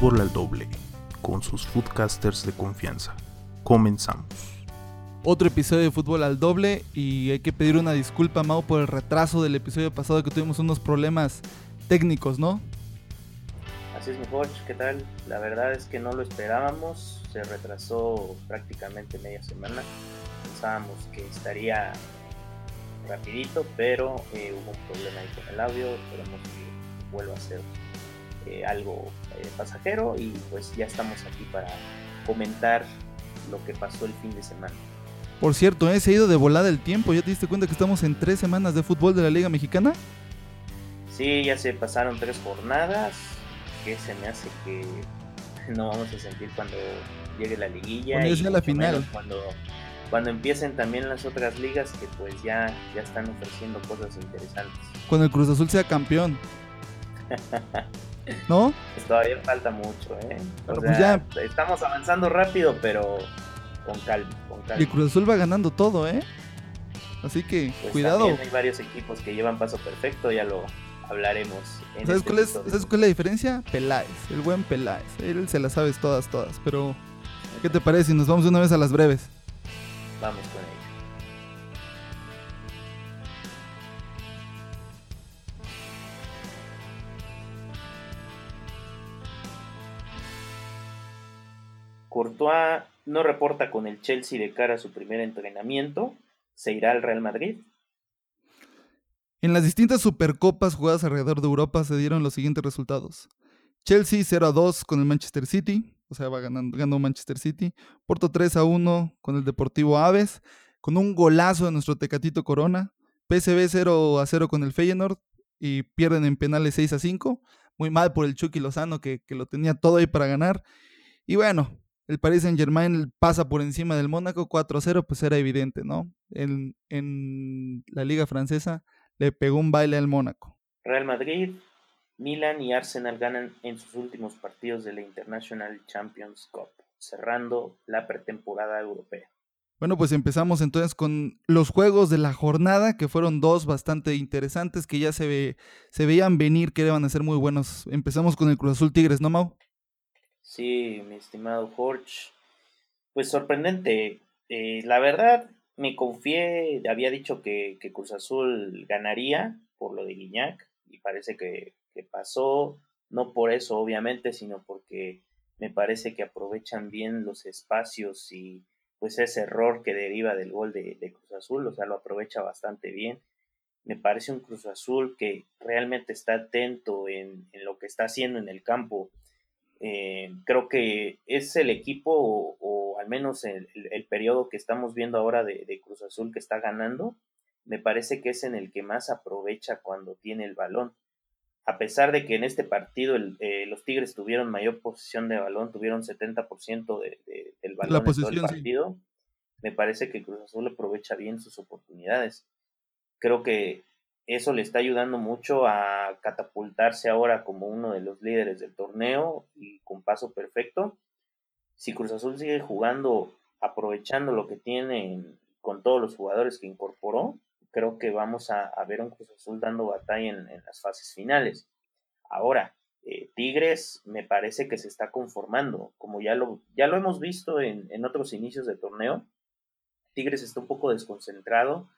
Fútbol al Doble, con sus foodcasters de confianza. Comenzamos. Otro episodio de Fútbol al Doble y hay que pedir una disculpa, Mau, por el retraso del episodio pasado que tuvimos unos problemas técnicos, ¿no? Así es, mi coach, ¿qué tal? La verdad es que no lo esperábamos, se retrasó prácticamente media semana. Pensábamos que estaría rapidito, pero eh, hubo un problema ahí con el audio, esperemos que vuelva a ser eh, algo eh, pasajero y pues ya estamos aquí para comentar lo que pasó el fin de semana. Por cierto, ¿eh? se ha ido de volada el tiempo. ¿Ya te diste cuenta que estamos en tres semanas de fútbol de la Liga Mexicana? Sí, ya se pasaron tres jornadas. Que se me hace que no vamos a sentir cuando llegue la liguilla. Cuando y la final. Cuando, cuando empiecen también las otras ligas que pues ya, ya están ofreciendo cosas interesantes. Cuando el Cruz Azul sea campeón. ¿No? Pues todavía falta mucho, ¿eh? Pues ya... Estamos avanzando rápido, pero con calma, con calma. Y Cruz Azul va ganando todo, ¿eh? Así que, pues cuidado. Hay varios equipos que llevan paso perfecto, ya lo hablaremos. ¿Sabes, este cuál es, ¿Sabes cuál es la diferencia? Peláez, el buen Peláez. Él se las sabes todas, todas. Pero, ¿qué te parece si nos vamos una vez a las breves? Vamos con Courtois no reporta con el Chelsea de cara a su primer entrenamiento. ¿Se irá al Real Madrid? En las distintas supercopas jugadas alrededor de Europa se dieron los siguientes resultados. Chelsea 0 a 2 con el Manchester City, o sea, va ganando, Manchester City. Porto 3 a 1 con el Deportivo Aves, con un golazo de nuestro Tecatito Corona. PSV 0 a 0 con el Feyenoord y pierden en penales 6 a 5. Muy mal por el Chucky Lozano que lo tenía todo ahí para ganar. Y bueno, el Paris Saint Germain pasa por encima del Mónaco 4-0, pues era evidente, ¿no? En, en la liga francesa le pegó un baile al Mónaco. Real Madrid, Milan y Arsenal ganan en sus últimos partidos de la International Champions Cup, cerrando la pretemporada europea. Bueno, pues empezamos entonces con los juegos de la jornada, que fueron dos bastante interesantes, que ya se, ve, se veían venir, que iban a ser muy buenos. Empezamos con el Cruz Azul Tigres, ¿no, Mau? Sí, mi estimado Jorge. Pues sorprendente. Eh, la verdad, me confié, había dicho que, que, Cruz Azul ganaría por lo de Guiñac y parece que, pasó, no por eso obviamente, sino porque me parece que aprovechan bien los espacios y pues ese error que deriva del gol de, Cruz Azul, o sea, lo aprovecha bastante bien. Me parece un Cruz Azul que realmente está atento en, en lo que está haciendo en el campo eh, creo que es el equipo, o, al menos el, periodo que estamos viendo ahora de, Cruz Azul que está ganando, me parece que es en el que más aprovecha cuando tiene el balón. A pesar de que en este partido eh, los Tigres tuvieron mayor posición de balón, tuvieron 70% de, del balón en todo el partido, me parece que Cruz Azul aprovecha bien sus oportunidades. Creo que eso le está ayudando mucho a catapultarse ahora como uno de los líderes del torneo y con paso perfecto. Si Cruz Azul sigue jugando, aprovechando lo que tiene con todos los jugadores que incorporó, creo que vamos a, ver un Cruz Azul dando batalla en, las fases finales. Ahora, eh, Tigres me parece que se está conformando, como ya lo, ya lo hemos visto en, en otros inicios del torneo. Tigres está un poco desconcentrado.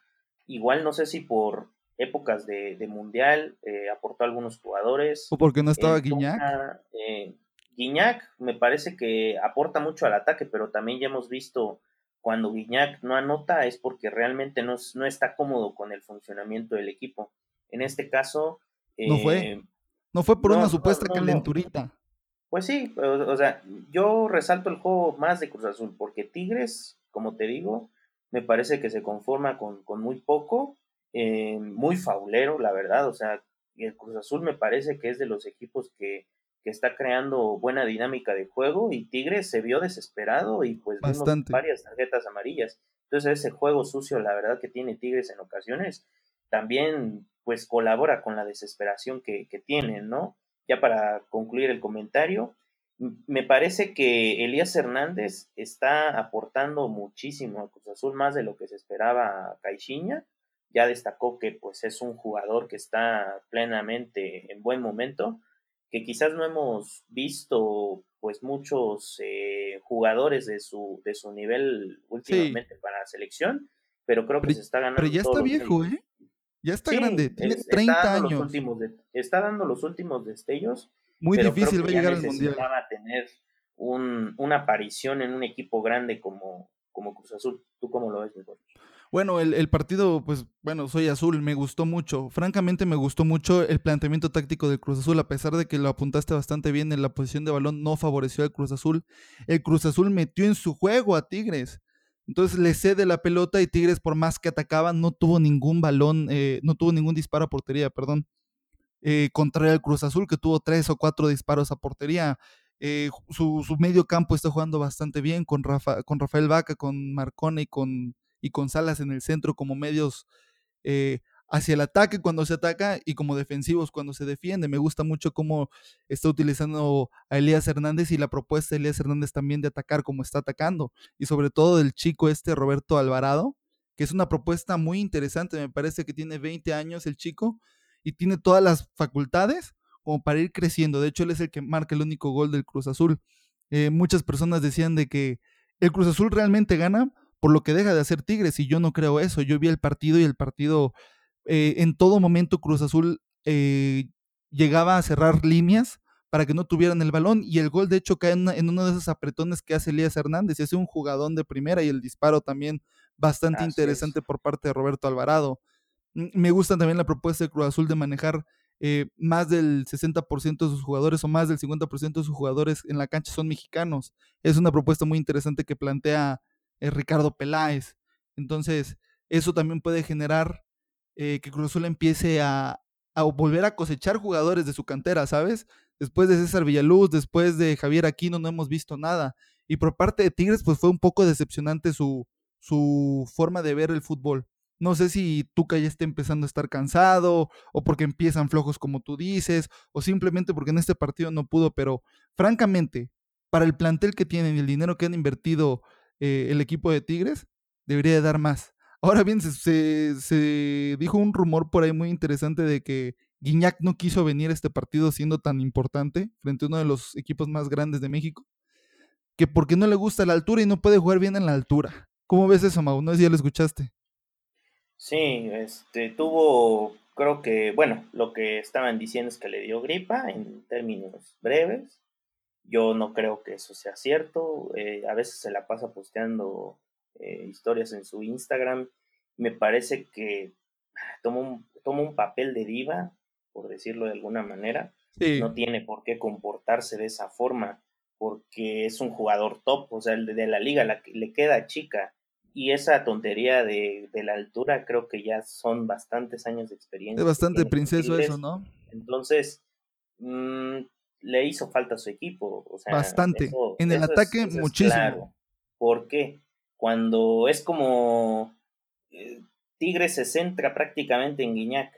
Igual no sé si por épocas de, Mundial, eh, aportó algunos jugadores. ¿O porque no estaba Guiñac? Eh, Guiñac me parece que aporta mucho al ataque, pero también ya hemos visto cuando Guiñac no anota es porque realmente no, no está cómodo con el funcionamiento del equipo. En este caso... no fue. Eh, no fue por una supuesta calenturita. Pues sí, o, sea, yo resalto el juego más de Cruz Azul, porque Tigres, como te digo, me parece que se conforma con, con muy poco eh, muy faulero, la verdad, o sea, el Cruz Azul me parece que es de los equipos que, que está creando buena dinámica de juego y Tigres se vio desesperado y pues vimos varias tarjetas amarillas. Entonces ese juego sucio, la verdad que tiene Tigres en ocasiones, también pues colabora con la desesperación que, que tienen, ¿no? Ya para concluir el comentario, me parece que Elías Hernández está aportando muchísimo a Cruz Azul, más de lo que se esperaba a Caixinha ya destacó que pues es un jugador que está plenamente en buen momento, que quizás no hemos visto pues muchos eh, jugadores de su, de su nivel últimamente para la selección, pero creo que se está ganando. Pero ya está viejo, ¿eh? Ya está grande, tiene 30 años. últimos está dando los últimos destellos. Muy difícil va a llegar al mundial. tener un, una aparición en un equipo grande como, como Cruz Azul. ¿Tú cómo lo ves, mejor? Bueno, el, partido, pues bueno, soy azul, me gustó mucho. Francamente me gustó mucho el planteamiento táctico del Cruz Azul, a pesar de que lo apuntaste bastante bien en la posición de balón, no favoreció al Cruz Azul. El Cruz Azul metió en su juego a Tigres. Entonces le cede la pelota y Tigres, por más que atacaba, no tuvo ningún balón, eh, no tuvo ningún disparo a portería, perdón. Eh, contrario al Cruz Azul, que tuvo tres o cuatro disparos a portería. Eh, su, su, medio campo está jugando bastante bien con, Rafa, con Rafael Vaca, con Marcone y con y con Salas en el centro como medios eh, hacia el ataque cuando se ataca y como defensivos cuando se defiende. Me gusta mucho cómo está utilizando a Elías Hernández y la propuesta de Elías Hernández también de atacar como está atacando. Y sobre todo del chico este Roberto Alvarado, que es una propuesta muy interesante. Me parece que tiene 20 años el chico y tiene todas las facultades como para ir creciendo. De hecho, él es el que marca el único gol del Cruz Azul. Eh, muchas personas decían de que el Cruz Azul realmente gana por lo que deja de hacer Tigres y yo no creo eso. Yo vi el partido y el partido eh, en todo momento Cruz Azul eh, llegaba a cerrar líneas para que no tuvieran el balón y el gol de hecho cae en, uno de esos apretones que hace Elías Hernández y hace un jugadón de primera y el disparo también bastante interesante por parte de Roberto Alvarado. Mm, me gusta también la propuesta de Cruz Azul de manejar eh, más del 60% de sus jugadores o más del 50% de sus jugadores en la cancha son mexicanos. Es una propuesta muy interesante que plantea Ricardo Peláez. Entonces, eso también puede generar eh, que Cruz empiece a, volver a cosechar jugadores de su cantera, ¿sabes? Después de César Villaluz, después de Javier Aquino, no hemos visto nada. Y por parte de Tigres, pues fue un poco decepcionante su, su forma de ver el fútbol. No sé si Tuca ya está empezando a estar cansado, o porque empiezan flojos como tú dices, o simplemente porque en este partido no pudo, pero francamente, para el plantel que tienen y el dinero que han invertido eh, el equipo de Tigres debería de dar más. Ahora bien, se, dijo un rumor por ahí muy interesante de que Guiñac no quiso venir a este partido siendo tan importante frente a uno de los equipos más grandes de México, que porque no le gusta la altura y no puede jugar bien en la altura. ¿Cómo ves eso, Mau? No sé si ya lo escuchaste. Sí, este, tuvo, creo que, bueno, lo que estaban diciendo es que le dio gripa en términos breves. Yo no creo que eso sea cierto. Eh, a veces se la pasa posteando eh, historias en su Instagram. Me parece que ah, toma un, toma un papel de diva, por decirlo de alguna manera. No tiene por qué comportarse de esa forma, porque es un jugador top, o sea, el de, la liga la, le queda chica. Y esa tontería de, de, la altura creo que ya son bastantes años de experiencia. Es bastante princeso eso, ¿no? Entonces, mmm, le hizo falta a su equipo. O sea, Bastante. en el ataque, muchísimo. ¿Por qué? Cuando es como eh, Tigre se centra prácticamente en Guiñac.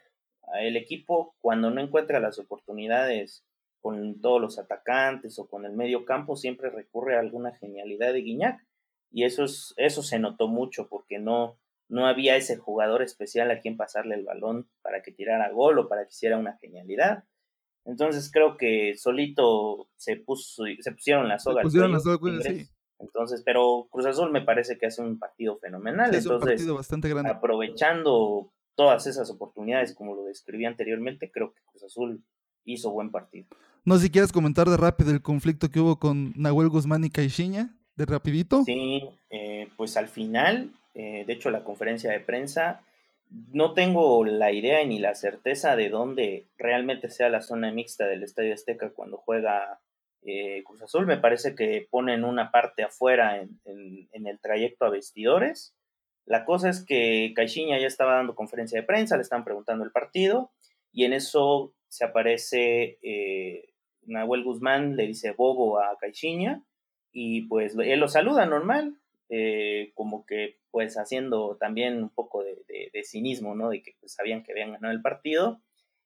El equipo, cuando no encuentra las oportunidades con todos los atacantes o con el medio campo, siempre recurre a alguna genialidad de Guiñac. Y eso, es, eso se notó mucho porque no, no había ese jugador especial a quien pasarle el balón para que tirara gol o para que hiciera una genialidad entonces creo que solito se puso, se pusieron las soga. pusieron las soga, sí. Entonces, pero Cruz Azul me parece que hace un partido fenomenal. es un partido bastante grande. Aprovechando todas esas oportunidades, como lo describí anteriormente, creo que Cruz Azul hizo buen partido. No sé si quieres comentar de rápido el conflicto que hubo con Nahuel Guzmán y Caixinha, de rapidito. Sí, eh, pues al final, eh, de hecho la conferencia de prensa no tengo la idea ni la certeza de dónde realmente sea la zona mixta del Estadio Azteca cuando juega eh, Cruz Azul. Me parece que ponen una parte afuera en, el trayecto a vestidores. La cosa es que Caixinha ya estaba dando conferencia de prensa, le están preguntando el partido y en eso se aparece eh, Nahuel Guzmán, le dice bobo a Caixinha y pues él lo saluda normal, eh, como que pues haciendo también un poco de, cinismo, ¿no? De que pues, sabían que habían ganado el partido.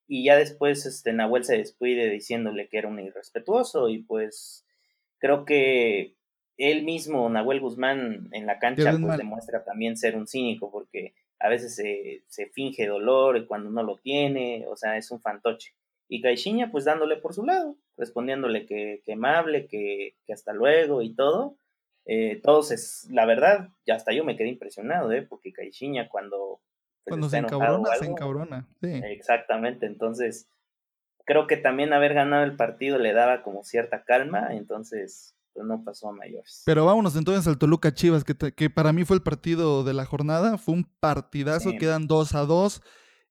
Y ya después este, Nahuel se despide diciéndole que era un irrespetuoso y pues creo que él mismo, Nahuel Guzmán, en la cancha pues demuestra también ser un cínico porque a veces se, se finge dolor cuando no lo tiene, o sea, es un fantoche. y Caixinha pues dándole por su lado, respondiéndole que, que amable, que, que, hasta luego y todo. Eh, todos es, la verdad, ya hasta yo me quedé impresionado, ¿eh? porque Caixinha cuando... Pues, cuando se encabrona, se encabrona. Sí. Exactamente, entonces creo que también haber ganado el partido le daba como cierta calma, entonces pues no pasó a mayores. Pero vámonos entonces al Toluca Chivas, que, que para mí fue el partido de la jornada, fue un partidazo, quedan 2 a 2.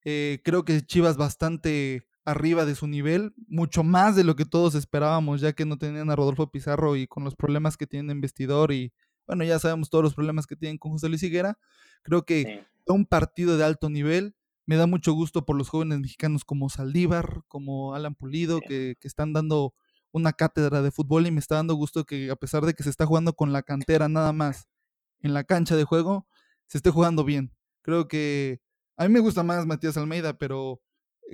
Eh, creo que Chivas bastante arriba de su nivel, mucho más de lo que todos esperábamos, ya que no tenían a Rodolfo Pizarro y con los problemas que tienen en vestidor y bueno, ya sabemos todos los problemas que tienen con José Luis Higuera. Creo que fue un partido de alto nivel. Me da mucho gusto por los jóvenes mexicanos como Saldívar, como Alan Pulido, que, que están dando una cátedra de fútbol y me está dando gusto que a pesar de que se está jugando con la cantera nada más en la cancha de juego, se esté jugando bien. Creo que a mí me gusta más Matías Almeida, pero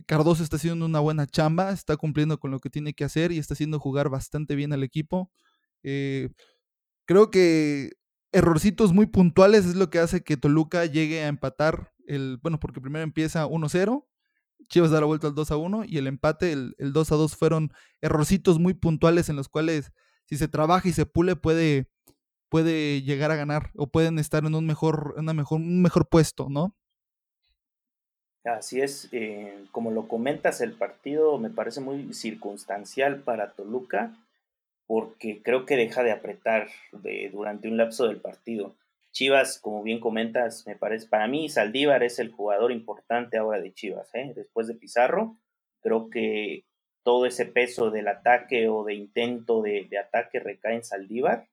Cardoso está haciendo una buena chamba, está cumpliendo con lo que tiene que hacer y está haciendo jugar bastante bien al equipo. Eh, creo que errorcitos muy puntuales es lo que hace que Toluca llegue a empatar el, bueno, porque primero empieza 1-0, Chivas da la vuelta al 2-1 y el empate, el, el 2-2 fueron errorcitos muy puntuales en los cuales si se trabaja y se pule puede, puede llegar a ganar o pueden estar en un mejor, una mejor, un mejor puesto, ¿no? Así es, eh, como lo comentas, el partido me parece muy circunstancial para Toluca porque creo que deja de apretar de, durante un lapso del partido. Chivas, como bien comentas, me parece, para mí Saldívar es el jugador importante ahora de Chivas, ¿eh? después de Pizarro. Creo que todo ese peso del ataque o de intento de, de ataque recae en Saldívar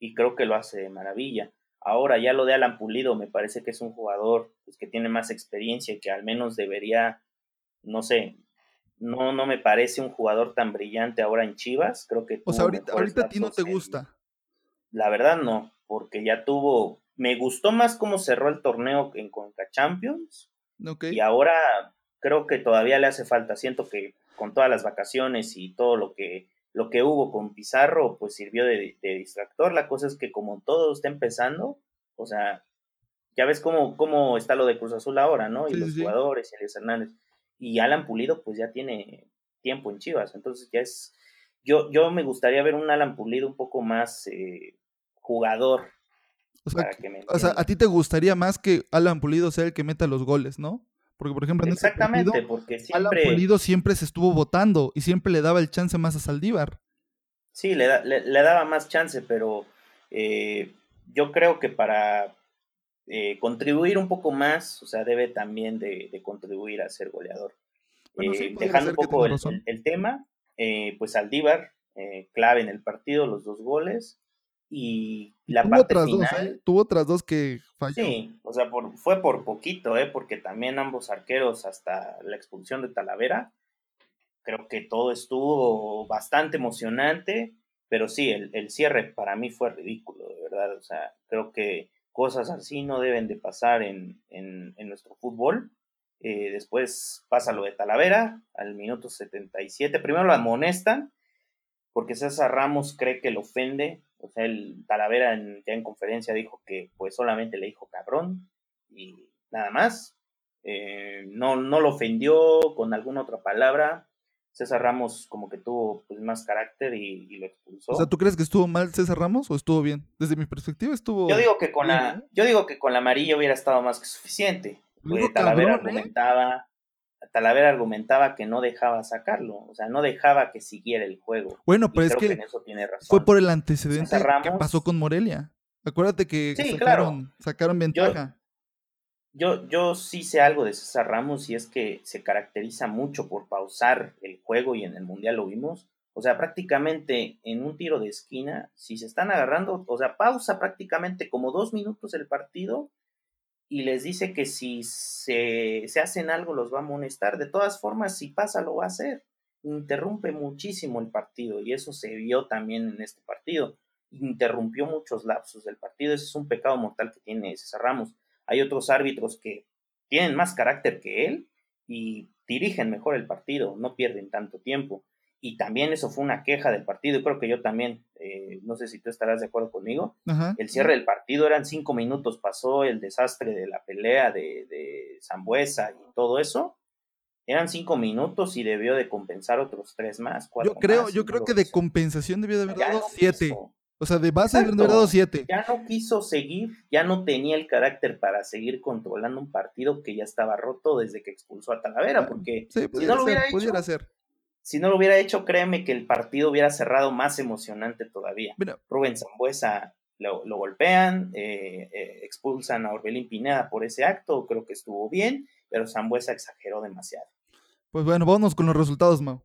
y creo que lo hace de maravilla. Ahora ya lo de Alan Pulido me parece que es un jugador pues, que tiene más experiencia y que al menos debería, no sé, no, no me parece un jugador tan brillante ahora en Chivas. Creo que... O sea, ahorita, ahorita a ti no te gusta. La verdad no, porque ya tuvo... Me gustó más cómo cerró el torneo en Conca Champions. Y ahora creo que todavía le hace falta. Siento que con todas las vacaciones y todo lo que lo que hubo con Pizarro pues sirvió de, distractor. La cosa es que como todo está empezando, o sea, ya ves cómo, cómo está lo de Cruz Azul ahora, ¿no? Y los jugadores, Elias Hernández. Y Alan Pulido pues ya tiene tiempo en Chivas, entonces ya es... Yo, yo me gustaría ver un Alan Pulido un poco más eh, jugador. O sea, o sea, a ti te gustaría más que Alan Pulido sea el que meta los goles, ¿no? Porque, por ejemplo, en Exactamente, partido, porque siempre... Alan Pulido siempre se estuvo votando y siempre le daba el chance más a Saldívar. Sí, le, le, daba más chance, pero eh, yo creo que para eh, contribuir un poco más, o sea, debe también de, contribuir a ser goleador. Eh, dejando un poco el, el, tema, pues Saldívar, clave en el partido, los dos goles y la tuvo parte otras final, dos, ¿eh? tuvo otras dos que falló. Sí, o sea, por, fue por poquito, ¿eh? porque también ambos arqueros, hasta la expulsión de Talavera, creo que todo estuvo bastante emocionante, pero sí, el, el cierre para mí fue ridículo, de verdad, o sea, creo que cosas así no deben de pasar en, en, en nuestro fútbol. Eh, después pasa lo de Talavera al minuto 77. Primero lo amonestan porque César Ramos cree que lo ofende o sea, el Talavera en, ya en conferencia dijo que pues solamente le dijo cabrón y nada más. Eh, no, no lo ofendió con alguna otra palabra. César Ramos como que tuvo pues, más carácter y, lo expulsó. O sea, ¿tú crees que estuvo mal César Ramos o estuvo bien? Desde mi perspectiva estuvo. Yo digo que con la, yo digo que con la amarilla hubiera estado más que suficiente. Talavera ¿eh? argumentaba, Talavera argumentaba que no dejaba sacarlo, o sea, no dejaba que siguiera el juego. Bueno, pero es que, fue por el antecedente que pasó con Morelia. Acuérdate que sacaron, sacaron, ventaja. Yo, yo, sí sé algo de César Ramos y es que se caracteriza mucho por pausar el juego y en el Mundial lo vimos. O sea, prácticamente en un tiro de esquina, si se están agarrando, o sea, pausa prácticamente como dos minutos el partido y les dice que si se, hacen algo los va a amonestar. De todas formas, si pasa, lo va a hacer. Interrumpe muchísimo el partido y eso se vio también en este partido. Interrumpió muchos lapsos del partido. Ese es un pecado mortal que tiene César Ramos. Hay otros árbitros que tienen más carácter que él y dirigen mejor el partido, no pierden tanto tiempo y también eso fue una queja del partido, y creo que yo también, eh, no sé si tú estarás de acuerdo conmigo, el cierre del partido eran cinco minutos, pasó el desastre de la pelea de, de Zambuesa y todo eso, eran cinco minutos y debió de compensar otros tres más. yo creo, yo creo que de compensación debió de haber dado siete. O sea, de base debió de haber dado siete. Ya no quiso seguir, ya no tenía el carácter para seguir controlando un partido que ya estaba roto desde que expulsó a Talavera, porque si no lo hubiera hecho, si no lo hubiera hecho, créeme que el partido hubiera cerrado más emocionante todavía. Rubén Zambuesa lo, golpean, eh, eh, expulsan a Orbelín Pineda por ese acto, creo que estuvo bien, pero Zambuesa exageró demasiado. Pues bueno, vamos con los resultados, Mau.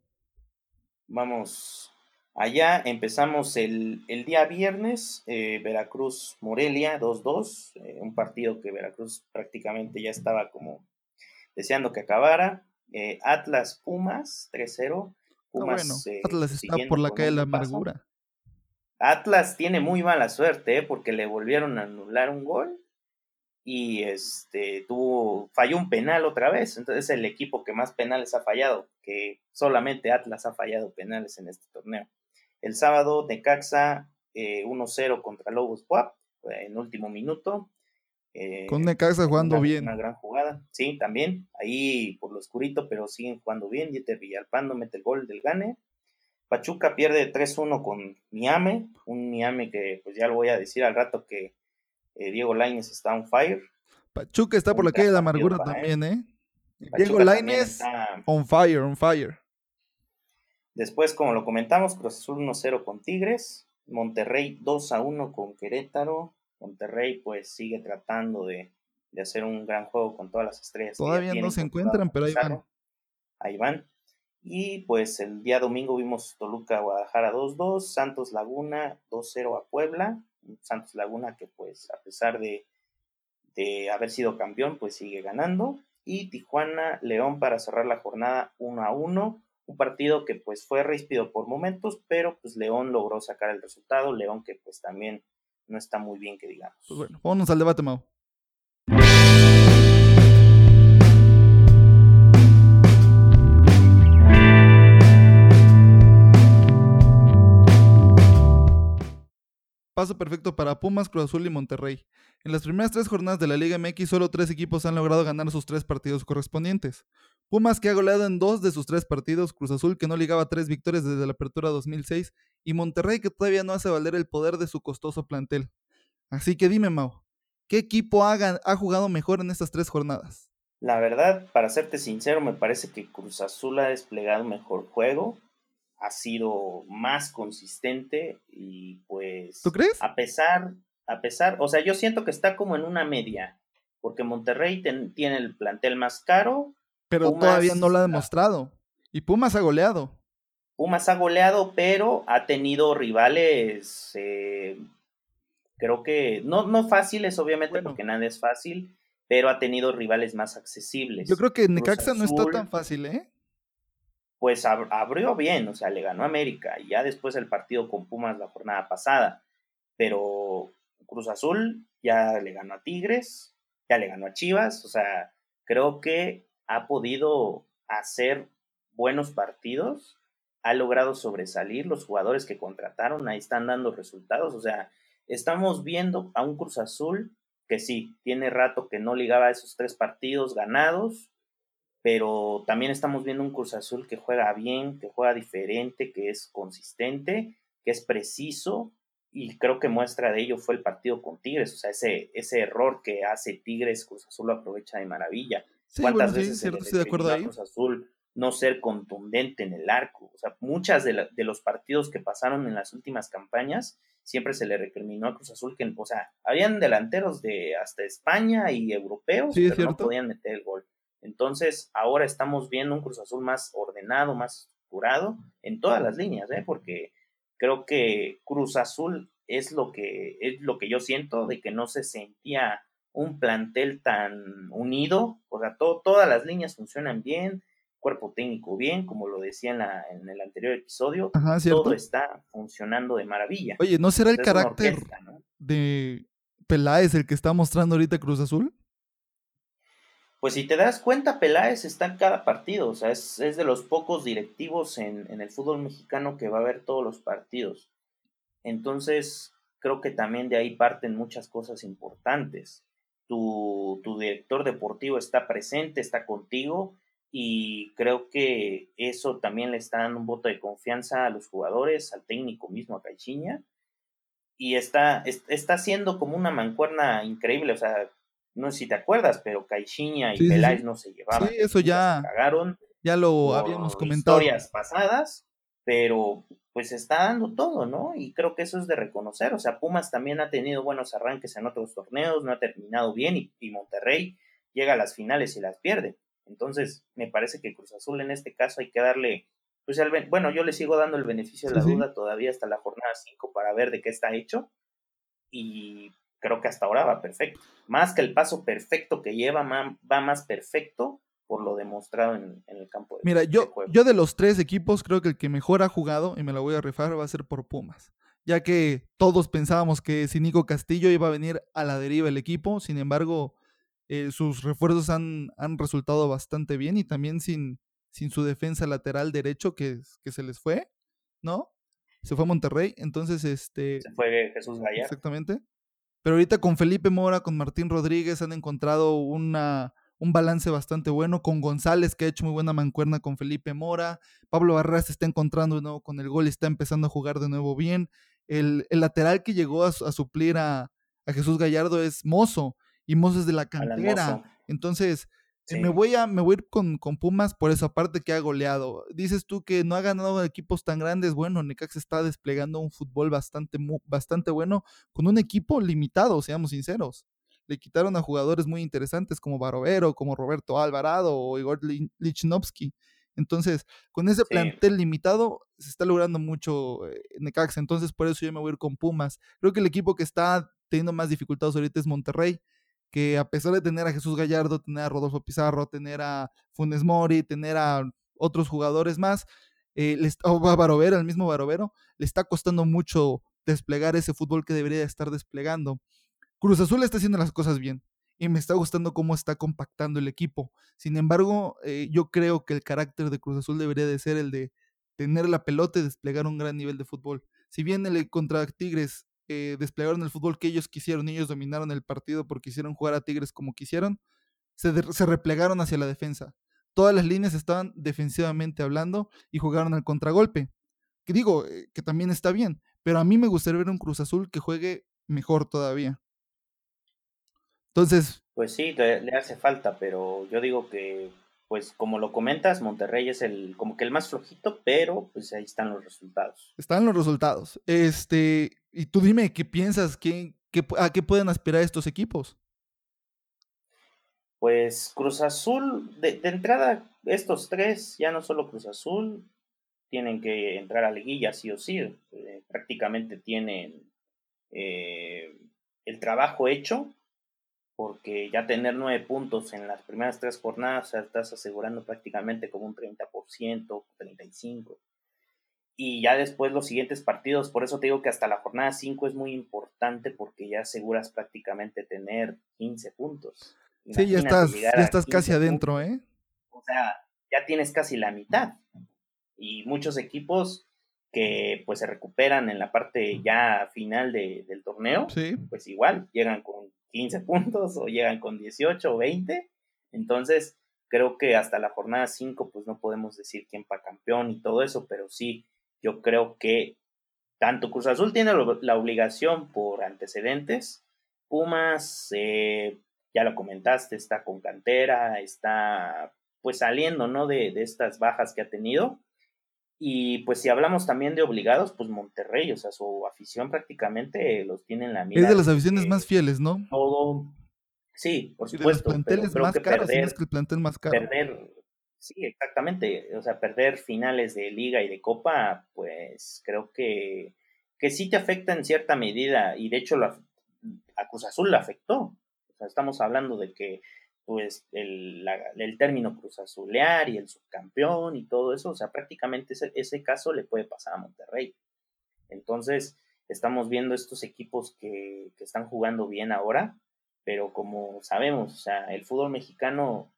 Vamos allá, empezamos el, día viernes, eh, Veracruz-Morelia 2-2, un partido que Veracruz prácticamente ya estaba como deseando que acabara. Eh, Atlas Pumas 3-0. Pumas, eh, Atlas está por la calle de la amargura. Atlas tiene muy mala suerte, ¿eh? porque le volvieron a anular un gol y este tuvo falló un penal otra vez. Entonces es el equipo que más penales ha fallado, que solamente Atlas ha fallado penales en este torneo. El sábado Necaxa 1-0 contra Lobos Puap en último minuto. Eh, Con Necaxa jugando bien. Una gran jugada, sí, también. Ahí por lo oscurito, pero siguen jugando bien. Jeter Villalpando mete el gol del Gane. Pachuca pierde 3-1 con Miame, un Miame que pues ya lo voy a decir al rato que eh, Diego Lainez está on fire. Pachuca está por la calle de la amargura también, ¿eh? Diego Lainez on fire, on fire. Después, como lo comentamos, Cruz Azul 1-0 con Tigres, Monterrey 2-1 con Querétaro, Monterrey pues sigue tratando de, hacer un gran juego con todas las estrellas. Todavía no se encuentran, pero ahí van. Ahí van. Y pues el día domingo vimos Toluca Guadalajara 2-2, Santos Laguna 2-0 a Puebla. Santos Laguna que pues a pesar de, de haber sido campeón pues sigue ganando. Y Tijuana León para cerrar la jornada 1 1. Un partido que pues fue ríspido por momentos, pero pues León logró sacar el resultado. León que pues también no está muy bien que digamos. Pues bueno, vámonos al debate, Mau. Paso perfecto para Pumas, Cruz Azul y Monterrey. En las primeras tres jornadas de la Liga MX, solo tres equipos han logrado ganar sus tres partidos correspondientes. Pumas, que ha goleado en dos de sus tres partidos, Cruz Azul, que no ligaba tres victorias desde la apertura 2006, y Monterrey, que todavía no hace valer el poder de su costoso plantel. Así que dime, Mau, ¿qué equipo ha, ha jugado mejor en estas tres jornadas? La verdad, para serte sincero, me parece que Cruz Azul ha desplegado mejor juego ha sido más consistente y pues... ¿Tú crees? A pesar, a pesar, o sea, yo siento que está como en una media, porque Monterrey tiene el plantel más caro. Pero todavía no lo ha demostrado. Y Pumas ha goleado. Pumas ha goleado, pero ha tenido rivales, eh, creo que, no, no fáciles, obviamente, porque nada es fácil, pero ha tenido rivales más accesibles. Yo creo que Necaxa no está tan fácil, ¿eh? pues abrió bien, o sea, le ganó a América y ya después el partido con Pumas la jornada pasada, pero Cruz Azul ya le ganó a Tigres, ya le ganó a Chivas, o sea, creo que ha podido hacer buenos partidos, ha logrado sobresalir los jugadores que contrataron, ahí están dando resultados, o sea, estamos viendo a un Cruz Azul que sí, tiene rato que no ligaba esos tres partidos ganados, pero también estamos viendo un Cruz Azul que juega bien, que juega diferente, que es consistente, que es preciso, y creo que muestra de ello fue el partido con Tigres, o sea, ese, ese error que hace Tigres, Cruz Azul lo aprovecha de maravilla. ¿Cuántas veces se de acuerdo ahí. Cruz Azul no ser contundente en el arco? O sea, muchas de, de, los partidos que pasaron en las últimas campañas, siempre se le recriminó a Cruz Azul que, o sea, habían delanteros de hasta España y europeos, que pero no podían meter el gol. Entonces, ahora estamos viendo un Cruz Azul más ordenado, más estructurado en todas las líneas, ¿eh? porque creo que Cruz Azul es lo que es lo que yo siento de que no se sentía un plantel tan unido, o sea, todas las líneas funcionan bien, cuerpo técnico bien, como lo decía en, la, en el anterior episodio, todo está funcionando de maravilla. Oye, ¿no será el carácter de Peláez el que está mostrando ahorita Cruz Azul? Pues si te das cuenta, Peláez está en cada partido, o sea, es, de los pocos directivos en, en, el fútbol mexicano que va a ver todos los partidos. Entonces, creo que también de ahí parten muchas cosas importantes. Tu, tu director deportivo está presente, está contigo, y creo que eso también le está dando un voto de confianza a los jugadores, al técnico mismo, a Caixinha, y está, está haciendo como una mancuerna increíble, o sea, no sé si te acuerdas, pero Caixinha y Peláez no se llevaban. Sí, eso ya. cagaron. Ya lo habíamos comentado. Historias pasadas, pero pues está dando todo, ¿no? Y creo que eso es de reconocer. O sea, Pumas también ha tenido buenos arranques en otros torneos, no ha terminado bien y, y Monterrey llega a las finales y las pierde. Entonces, me parece que Cruz Azul en este caso hay que darle, pues, el, bueno, yo le sigo dando el beneficio de la duda todavía hasta la jornada 5 para ver de qué está hecho. Y creo que hasta ahora va perfecto. Más que el paso perfecto que lleva, va más perfecto por lo demostrado en, el campo de Mira, yo, yo de los tres equipos creo que el que mejor ha jugado, y me lo voy a rifar, va a ser por Pumas. Ya que todos pensábamos que sin Nico Castillo iba a venir a la deriva el equipo, sin embargo, eh, sus refuerzos han, han, resultado bastante bien y también sin, sin su defensa lateral derecho que, que se les fue, ¿no? Se fue a Monterrey, entonces este... Se fue Jesús Gallardo. Exactamente. Pero ahorita con Felipe Mora, con Martín Rodríguez han encontrado una, un balance bastante bueno, con González que ha hecho muy buena mancuerna con Felipe Mora, Pablo Barrera se está encontrando de nuevo con el gol y está empezando a jugar de nuevo bien. El, el lateral que llegó a, a suplir a, a Jesús Gallardo es Mozo y Moses de la cantera. Entonces, eh, me, voy a, me voy a ir con, con, Pumas por esa parte que ha goleado. Dices tú que no ha ganado equipos tan grandes. Bueno, Necax está desplegando un fútbol bastante, bastante bueno con un equipo limitado, seamos sinceros. Le quitaron a jugadores muy interesantes como Barovero, como Roberto Alvarado o Igor Lichnowsky. Entonces, con ese plantel limitado, se está logrando mucho eh, Necax. Entonces, por eso yo me voy a ir con Pumas. Creo que el equipo que está teniendo más dificultades ahorita es Monterrey que a pesar de tener a Jesús Gallardo, tener a Rodolfo Pizarro, tener a Funes Mori, tener a otros jugadores más, eh, o a Barovero, el mismo Barovero, le está costando mucho desplegar ese fútbol que debería estar desplegando. Cruz Azul está haciendo las cosas bien y me está gustando cómo está compactando el equipo. Sin embargo, eh, yo creo que el carácter de Cruz Azul debería de ser el de tener la pelota y desplegar un gran nivel de fútbol. Si bien el contra Tigres eh, desplegaron el fútbol que ellos quisieron y ellos dominaron el partido porque hicieron jugar a Tigres como quisieron, se, replegaron hacia la defensa. Todas las líneas estaban defensivamente hablando y jugaron al contragolpe. Que digo, eh, que también está bien, pero a mí me gustaría ver un Cruz Azul que juegue mejor todavía. Entonces. Pues sí, le hace falta, pero yo digo que pues como lo comentas, Monterrey es el como que el más flojito, pero pues ahí están los resultados. Están los resultados. Este, y tú dime qué piensas, qué, a qué pueden aspirar estos equipos. Pues Cruz Azul, de, entrada, estos tres, ya no solo Cruz Azul, tienen que entrar a liguilla sí o sí. Eh, prácticamente tienen eh, el trabajo hecho porque ya tener nueve puntos en las primeras tres jornadas, estás asegurando prácticamente como un 30%, 35%. Y ya después los siguientes partidos, por eso te digo que hasta la jornada 5 es muy importante porque ya aseguras prácticamente tener 15 puntos. sí, ya estás, ya estás casi adentro, ¿eh? O sea, ya tienes casi la mitad. Y muchos equipos que pues se recuperan en la parte ya final del torneo, pues igual llegan con 15 puntos o llegan con 18 o 20. Entonces, creo que hasta la jornada 5, pues no podemos decir quién va campeón y todo eso, pero sí, yo creo que tanto Cruz Azul tiene la obligación por antecedentes. Pumas, eh, ya lo comentaste, está con cantera, está pues saliendo, ¿no? De, de estas bajas que ha tenido. Y pues si hablamos también de obligados, pues Monterrey, o sea, su afición prácticamente los tiene en la mira. Es de las aficiones más fieles, ¿no? Todo. Sí, por supuesto. De los planteles más caros, perder, es que el plantel más caro. Perder, sí, exactamente. O sea, perder finales de liga y de copa, pues creo que, que sí te afecta en cierta medida. Y de hecho a Cruz Azul le afectó. O sea, estamos hablando de que pues el, el, término Cruz Azulear y el subcampeón y todo eso, o sea, prácticamente ese, ese, caso le puede pasar a Monterrey. Entonces, estamos viendo estos equipos que, que, están jugando bien ahora, pero como sabemos, o sea, el fútbol mexicano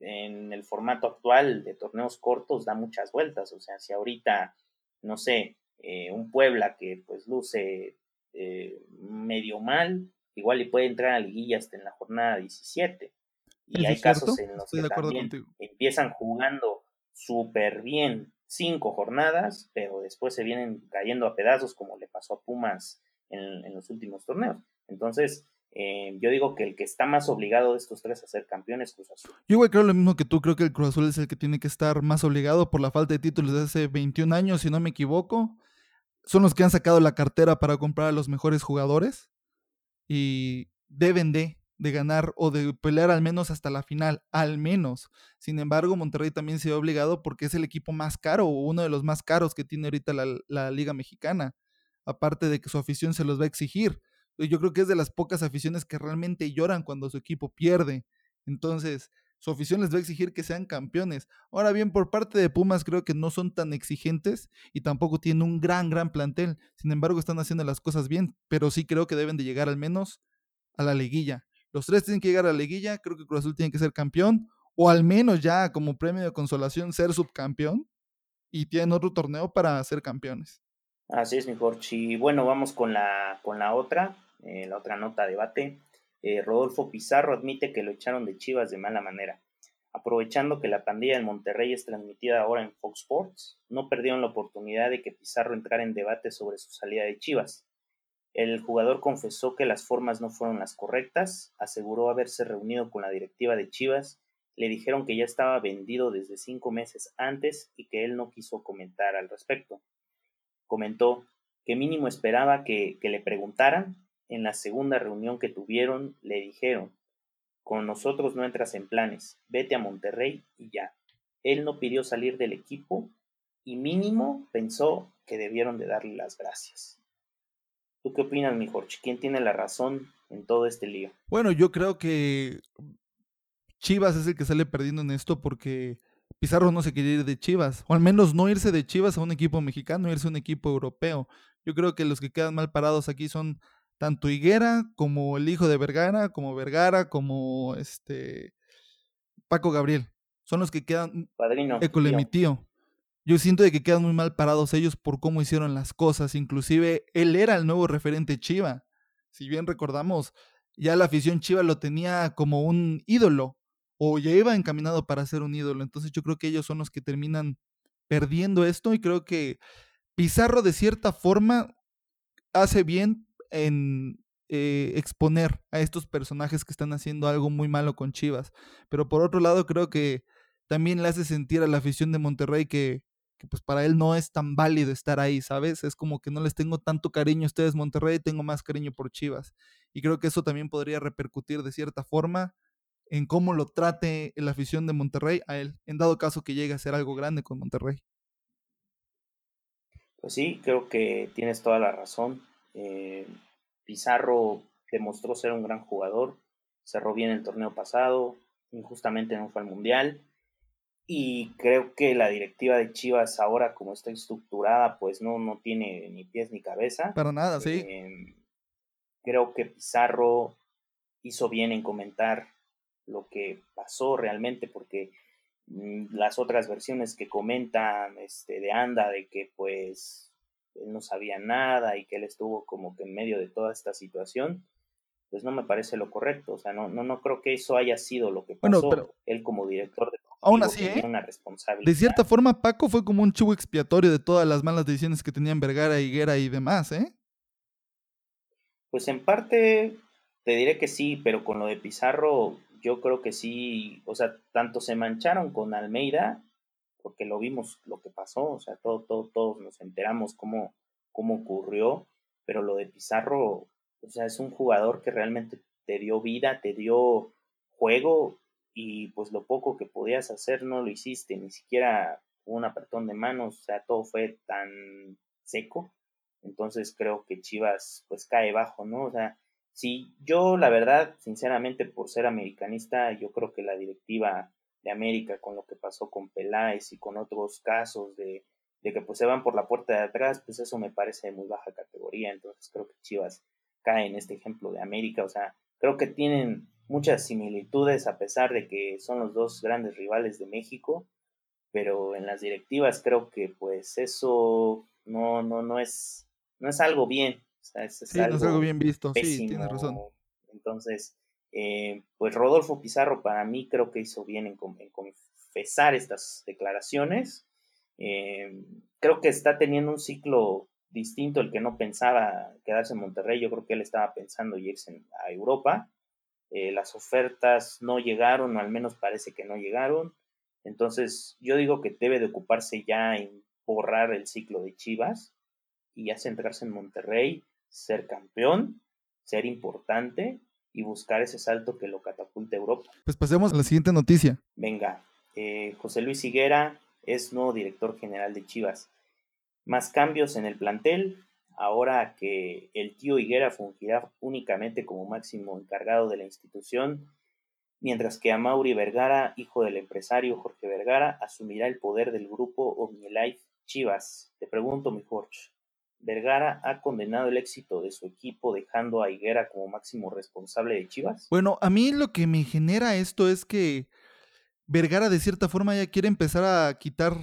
en el formato actual de torneos cortos da muchas vueltas, o sea, si ahorita, no sé, eh, un Puebla que pues luce eh, medio mal, igual le puede entrar a liguilla hasta en la jornada 17 Y hay casos en los que también empiezan jugando súper bien cinco jornadas, pero después se vienen cayendo a pedazos como le pasó a Pumas en, los últimos torneos. Entonces, eh, yo digo que el que está más obligado de estos tres a ser campeón es Cruz Azul. Yo creo lo mismo que tú, creo que el Cruz Azul es el que tiene que estar más obligado por la falta de títulos de hace 21 años, si no me equivoco. Son los que han sacado la cartera para comprar a los mejores jugadores y deben de de ganar o de pelear al menos hasta la final, al menos. Sin embargo, Monterrey también se ve obligado porque es el equipo más caro o uno de los más caros que tiene ahorita la, Liga Mexicana, aparte de que su afición se los va a exigir. Yo creo que es de las pocas aficiones que realmente lloran cuando su equipo pierde. Entonces, su afición les va a exigir que sean campeones. Ahora bien, por parte de Pumas creo que no son tan exigentes y tampoco tienen un gran, gran plantel. Sin embargo, están haciendo las cosas bien, pero sí creo que deben de llegar al menos a la liguilla. Los tres tienen que llegar a la liguilla. Creo que Cruz Azul tiene que ser campeón. O al menos ya como premio de consolación ser subcampeón. Y tienen otro torneo para ser campeones. Así es, mi Y bueno, vamos con la, con la otra. Eh, la otra nota debate. Eh, Rodolfo Pizarro admite que lo echaron de Chivas de mala manera. Aprovechando que la pandilla en Monterrey es transmitida ahora en Fox Sports, no perdieron la oportunidad de que Pizarro entrara en debate sobre su salida de Chivas. El jugador confesó que las formas no fueron las correctas, aseguró haberse reunido con la directiva de Chivas, le dijeron que ya estaba vendido desde cinco meses antes y que él no quiso comentar al respecto. Comentó que mínimo esperaba que le preguntaran. En la segunda reunión que tuvieron le dijeron, con nosotros no entras en planes, vete a Monterrey y ya. Él no pidió salir del equipo y mínimo pensó que debieron de darle las gracias. ¿Tú qué opinas, mi Jorge? ¿Quién tiene la razón en todo este lío? Bueno, yo creo que Chivas es el que sale perdiendo en esto porque Pizarro no se quiere ir de Chivas, o al menos no irse de Chivas a un equipo mexicano, irse a un equipo europeo. Yo creo que los que quedan mal parados aquí son tanto Higuera como el hijo de Vergara, como Vergara, como este Paco Gabriel. Son los que quedan. Padrino. mi tío yo siento de que quedan muy mal parados ellos por cómo hicieron las cosas. Inclusive él era el nuevo referente Chiva. Si bien recordamos, ya la afición Chiva lo tenía como un ídolo o ya iba encaminado para ser un ídolo. Entonces yo creo que ellos son los que terminan perdiendo esto y creo que Pizarro de cierta forma hace bien en eh, exponer a estos personajes que están haciendo algo muy malo con Chivas. Pero por otro lado creo que también le hace sentir a la afición de Monterrey que que pues para él no es tan válido estar ahí, ¿sabes? Es como que no les tengo tanto cariño a ustedes Monterrey, tengo más cariño por Chivas. Y creo que eso también podría repercutir de cierta forma en cómo lo trate la afición de Monterrey a él, en dado caso que llegue a ser algo grande con Monterrey. Pues sí, creo que tienes toda la razón. Eh, Pizarro demostró ser un gran jugador, cerró bien el torneo pasado, injustamente no fue al Mundial y creo que la directiva de Chivas ahora, como está estructurada, pues no, no tiene ni pies ni cabeza. Para nada, sí. Em, creo que Pizarro hizo bien en comentar lo que pasó realmente, porque mm, las otras versiones que comentan este, de Anda, de que pues él no sabía nada y que él estuvo como que en medio de toda esta situación, pues no me parece lo correcto. O sea, no, no, no creo que eso haya sido lo que pasó. Él como director de Aún así, ¿eh? De cierta forma, Paco fue como un chivo expiatorio de todas las malas decisiones que tenían Vergara, Higuera y demás, ¿eh? Pues en parte te diré que sí, pero con lo de Pizarro, yo creo que sí, o sea, tanto se mancharon con Almeida, porque lo vimos lo que pasó, o sea, todo, todo, todos nos enteramos cómo, cómo ocurrió, pero lo de Pizarro, o sea, es un jugador que realmente te dio vida, te dio juego y pues lo poco que podías hacer no lo hiciste, ni siquiera un apretón de manos, o sea, todo fue tan seco. Entonces creo que Chivas pues cae bajo, ¿no? O sea, si yo la verdad, sinceramente por ser americanista, yo creo que la directiva de América con lo que pasó con Peláez y con otros casos de, de que pues se van por la puerta de atrás, pues eso me parece de muy baja categoría, entonces creo que Chivas cae en este ejemplo de América, o sea, creo que tienen muchas similitudes a pesar de que son los dos grandes rivales de México, pero en las directivas creo que pues eso no, no, no es, no es algo bien. sí, no es algo bien visto, sí, tienes razón. Entonces, Eh, pues Rodolfo Pizarro para mí creo que hizo bien en, confesar estas declaraciones. Eh, creo que está teniendo un ciclo distinto el que no pensaba quedarse en Monterrey. Yo creo que él estaba pensando irse a Europa. Eh, las ofertas no llegaron, o al menos parece que no llegaron. Entonces, yo digo que debe de ocuparse ya en borrar el ciclo de Chivas y ya centrarse en Monterrey, ser campeón, ser importante y buscar ese salto que lo catapulte a Europa. Pues pasemos a la siguiente noticia. Venga, eh, José Luis Higuera es nuevo director general de Chivas. Más cambios en el plantel, ahora que el tío Higuera fungirá únicamente como máximo encargado de la institución, mientras que Amaury Vergara, hijo del empresario Jorge Vergara, asumirá el poder del grupo OmniLife Chivas. Te pregunto, mi Jorge, ¿Vergara ha condenado el éxito de su equipo dejando a Higuera como máximo responsable de Chivas? Bueno, a mí lo que me genera esto es que Vergara de cierta forma ya quiere empezar a quitar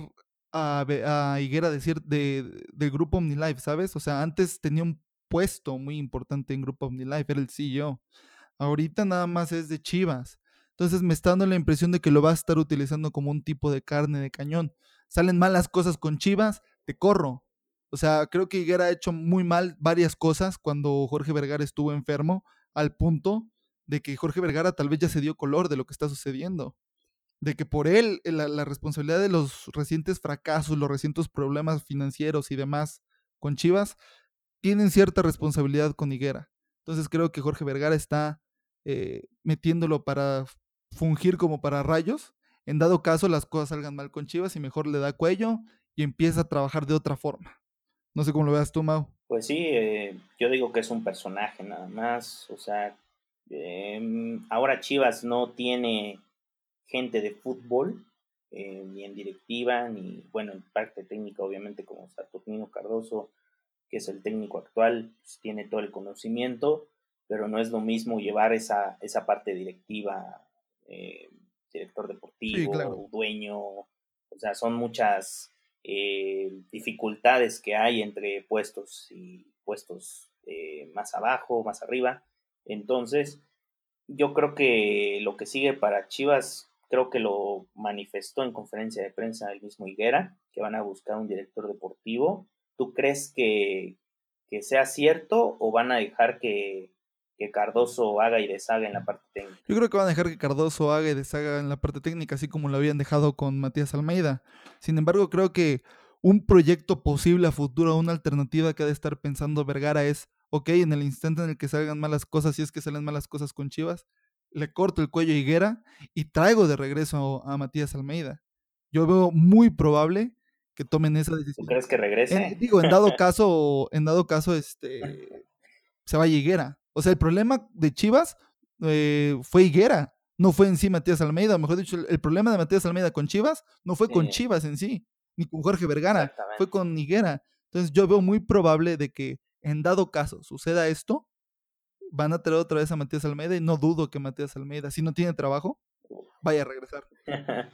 a, Higuera decir de, del grupo OmniLife, ¿sabes? O sea, antes tenía un puesto muy importante en grupo OmniLife, era el CEO. Ahorita nada más es de Chivas. Entonces me está dando la impresión de que lo va a estar utilizando como un tipo de carne de cañón. Salen malas cosas con Chivas, te corro. O sea, creo que Higuera ha hecho muy mal varias cosas cuando Jorge Vergara estuvo enfermo, al punto de que Jorge Vergara tal vez ya se dio color de lo que está sucediendo de que por él eh, la, responsabilidad de los recientes fracasos, los recientes problemas financieros y demás con Chivas, tienen cierta responsabilidad con Higuera. Entonces creo que Jorge Vergara está eh, metiéndolo para fungir como para rayos. En dado caso las cosas salgan mal con Chivas y mejor le da cuello y empieza a trabajar de otra forma. No sé cómo lo veas tú, Mau. Pues sí, eh, yo digo que es un personaje nada más. O sea, em, ahora Chivas no tiene gente de fútbol, eh, ni en directiva, ni, bueno, en parte técnica, obviamente, como Saturnino Cardoso, que es el técnico actual, pues, tiene todo el conocimiento, pero no es lo mismo llevar esa, esa parte directiva, eh, director deportivo, dueño, o sea, son muchas eh, dificultades que hay entre puestos y puestos más abajo, más arriba. Entonces, yo creo que lo que sigue para Chivas creo que lo manifestó en conferencia de prensa el mismo Higuera, que van a buscar un director deportivo. ¿Tú crees que, sea cierto o van a dejar que, que, Cardoso haga y deshaga en la parte técnica? Yo creo que van a dejar que Cardoso haga y deshaga en la parte técnica, así como lo habían dejado con Matías Almeida. Sin embargo, creo que un proyecto posible a futuro, una alternativa que ha de estar pensando Vergara es, ok, en el instante en el que salgan malas cosas, si es que salen malas cosas con Chivas, le corto el cuello a Higuera y traigo de regreso a Matías Almeida. Yo veo muy probable que tomen esa decisión. ¿Tú crees que regrese? digo, en dado caso, en dado caso, este se va Higuera. O sea, el problema de Chivas eh, fue Higuera, no fue en sí Matías Almeida. Mejor dicho, el, problema de Matías Almeida con Chivas no fue con Chivas en sí, ni con Jorge Vergara, fue con Higuera. Entonces yo veo muy probable de que en dado caso suceda esto, van a traer otra vez a Matías Almeida y no dudo que Matías Almeida, si no tiene trabajo, vaya a regresar.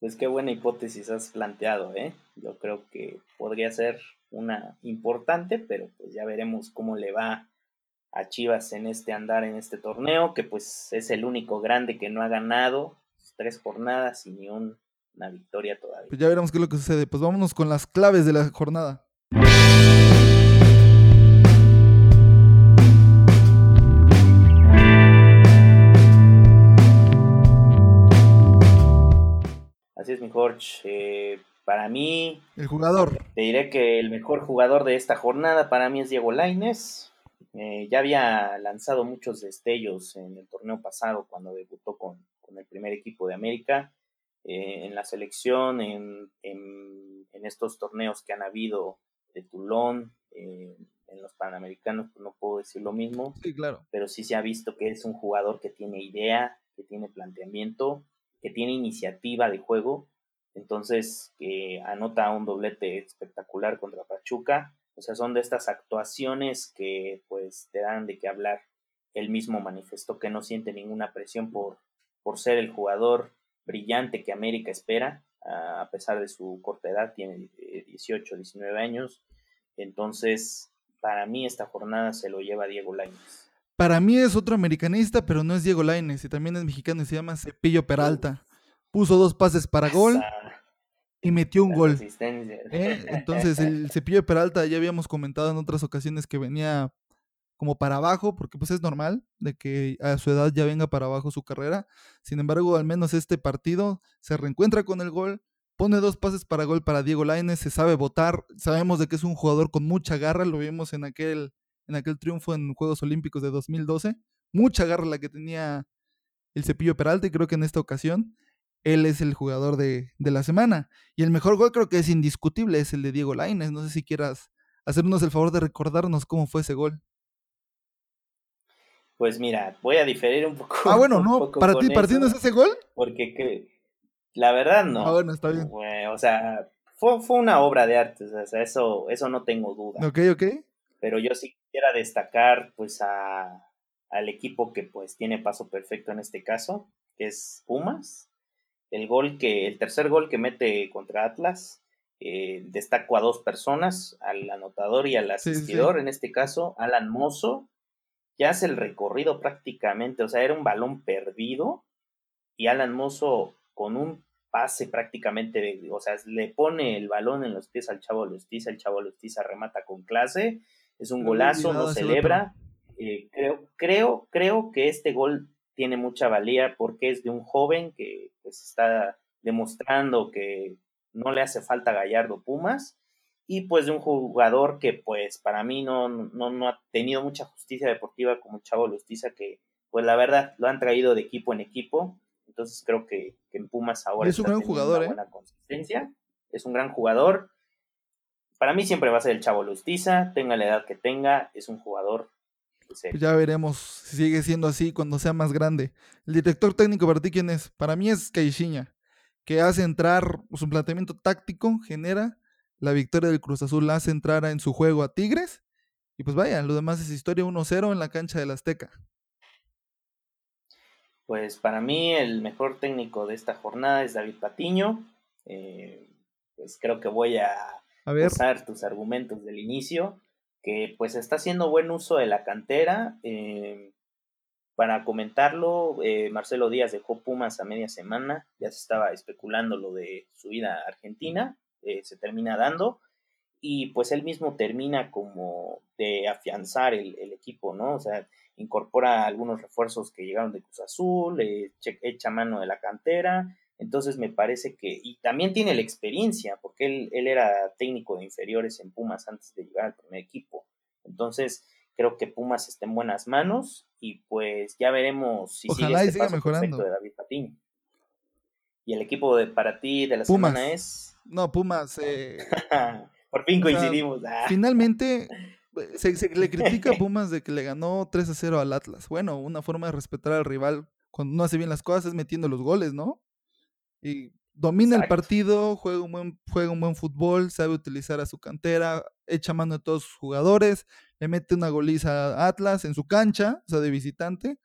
pues qué buena hipótesis has planteado, ¿eh? Yo creo que podría ser una importante, pero pues ya veremos cómo le va a Chivas en este andar en este torneo, que pues es el único grande que no ha ganado tres jornadas y ni una victoria todavía. Pues ya veremos qué es lo que sucede. Pues vámonos con las claves de la jornada. es, mi Jorge. Eh, para mí. El jugador. Te diré que el mejor jugador de esta jornada para mí es Diego Laines. Eh, ya había lanzado muchos destellos en el torneo pasado cuando debutó con, el primer equipo de América. Eh, en la selección, en, estos torneos que han habido de Tulón, en los Panamericanos, pues no puedo decir lo mismo. Sí, claro. Pero sí se ha visto que es un jugador que tiene idea, que tiene planteamiento que tiene iniciativa de juego, entonces que anota un doblete espectacular contra Pachuca, o sea, son de estas actuaciones que pues te dan de qué hablar. Él mismo manifestó que no siente ninguna presión por, por ser el jugador brillante que América espera, a pesar de su corta edad, tiene 18, 19 años. Entonces, para mí esta jornada se lo lleva Diego Lainez. Para mí es otro americanista, pero no es Diego Laines y también es mexicano y se llama Cepillo Peralta. Puso dos pases para gol Esa- y metió un gol. ¿eh? Entonces, el Cepillo de Peralta ya habíamos comentado en otras ocasiones que venía como para abajo, porque pues es normal de que a su edad ya venga para abajo su carrera. Sin embargo, al menos este partido se reencuentra con el gol, pone dos pases para gol para Diego Lainez, se sabe votar, sabemos de que es un jugador con mucha garra, lo vimos en aquel, en aquel triunfo en Juegos Olímpicos de 2012, mucha garra la que tenía el Cepillo Peralta y creo que en esta ocasión él es el jugador de, de la semana. Y el mejor gol creo que es indiscutible, es el de Diego Lainez. No sé si quieras hacernos el favor de recordarnos cómo fue ese gol. Pues mira, voy a diferir un poco. Ah, bueno, no, para ti, partiendo es ese gol. Porque que, la verdad no. Ah, bueno, está bien. O sea, fue, fue una obra de arte, o sea, eso, eso no tengo duda. Ok, ok. Pero yo sí quisiera destacar pues a, al equipo que pues tiene paso perfecto en este caso, que es Pumas. El gol que, el tercer gol que mete contra Atlas, eh, destaco a dos personas, al anotador y al Sí, sí, sí. asistidor, en este caso, Alan Mozo, que hace el recorrido prácticamente, o sea, era un balón perdido, y Alan Mozo con un pase prácticamente, o sea, le pone el balón en los pies al Chavo Lustiza, el Chavo Lustiza remata con clase, es un golazo, no celebra. Eh, creo, creo, creo que este gol tiene mucha valía porque es de un joven que pues, está demostrando que no le hace falta Gallardo Pumas. Y pues de un jugador que pues para mí no, no, no ha tenido mucha justicia deportiva como Chavo Lustiza que pues la verdad lo han traído de equipo en equipo. Entonces creo que, que en Pumas ahora es un gran jugador, una ¿eh? buena consistencia. Es un gran jugador. Para mí siempre va a ser el Chavo Lustiza tenga la edad que tenga es un jugador pues, Pues ya veremos si sigue siendo así cuando sea más grande. El director técnico para ti, ¿quién es? Para mí es Caixinha, que hace entrar su planteamiento táctico, genera la victoria del Cruz Azul, hace entrar en su juego a Tigres. Y pues vaya, lo demás es historia 1-0 en la cancha del Azteca. Pues para mí el mejor técnico de esta jornada es David Patiño. Eh, pues creo que voy a A ver, usar tus argumentos del inicio, pues está haciendo buen uso de la cantera. eh, para comentarlo, eh, Marcelo Díaz dejó Pumas a media semana, ya se estaba especulando lo de su ida a Argentina, eh, se termina dando, y pues él mismo termina como de afianzar el, el equipo, ¿no? O sea, incorpora algunos refuerzos que llegaron de Cruz Azul, echa mano de la cantera, entonces me parece que, y también tiene la experiencia, porque él, él era técnico de inferiores en Pumas antes de llegar al primer equipo. Entonces, creo que Pumas está en buenas manos y pues ya veremos si Ojalá sigue y este siga paso mejorando. perfecto de David Patiño. Y el equipo de, para ti de la Pumas. semana es... no, Pumas. eh, Por fin O sea, coincidimos. Ah, finalmente, eh, se, se le critica a Pumas de que le ganó 3 a 0 al Atlas. Bueno, una forma de respetar al rival cuando no hace bien las cosas es metiendo los goles, ¿no? Y domina el partido, juega un, buen, juega un buen fútbol, sabe utilizar a su cantera, echa mano de todos sus jugadores, le mete una goliza a Atlas en su cancha, o sea, de visitante.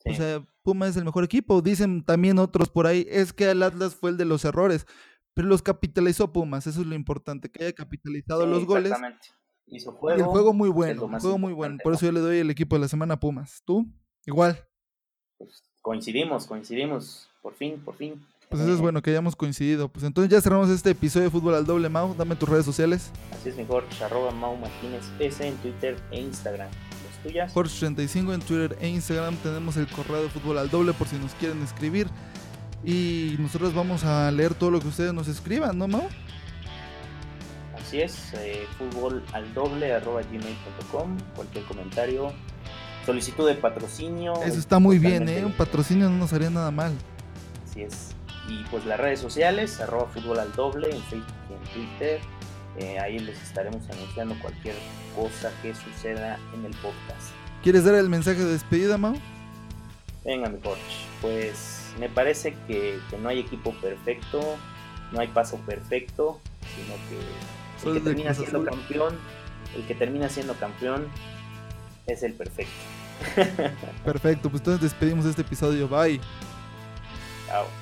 sí. O sea, Puma es el mejor equipo. Dicen también otros por ahí, es que el Atlas fue el de los errores, pero los capitalizó Pumas, eso es lo importante, que haya capitalizado Sí, los goles. exactamente. Hizo Y el juego muy bueno, el juego muy bueno. Por eso yo le doy el equipo de la semana a Pumas. ¿Tú? Igual. Pues, coincidimos, coincidimos. Por fin, por fin. Pues eso es bueno que hayamos coincidido. Pues entonces ya cerramos este episodio de Fútbol al Doble Mau. Dame tus redes sociales. Así es mejor. Arroba Mau Martínez S en Twitter e Instagram. Las tuyas. Jorge35 en Twitter e Instagram. Tenemos el correo de Fútbol al Doble por si nos quieren escribir. Y nosotros vamos a leer todo lo que ustedes nos escriban, ¿no, Mau? Así es. eh, fútbol al doble arroba gmail.com. Cualquier comentario. Solicitud de patrocinio. Eso es está muy bien, ¿eh? Un patrocinio no nos haría nada mal. Así es. Y pues las redes sociales, arroba fútbol al doble en Facebook y en Twitter. Eh, ahí les estaremos anunciando cualquier cosa que suceda en el podcast. ¿Quieres dar el mensaje de despedida, Mau? Venga, mi coach. Pues me parece que, que no hay equipo perfecto, no hay paso perfecto, sino que el que termina siendo campeón, el que termina siendo campeón es el perfecto. Perfecto, pues entonces despedimos este episodio. Bye. out.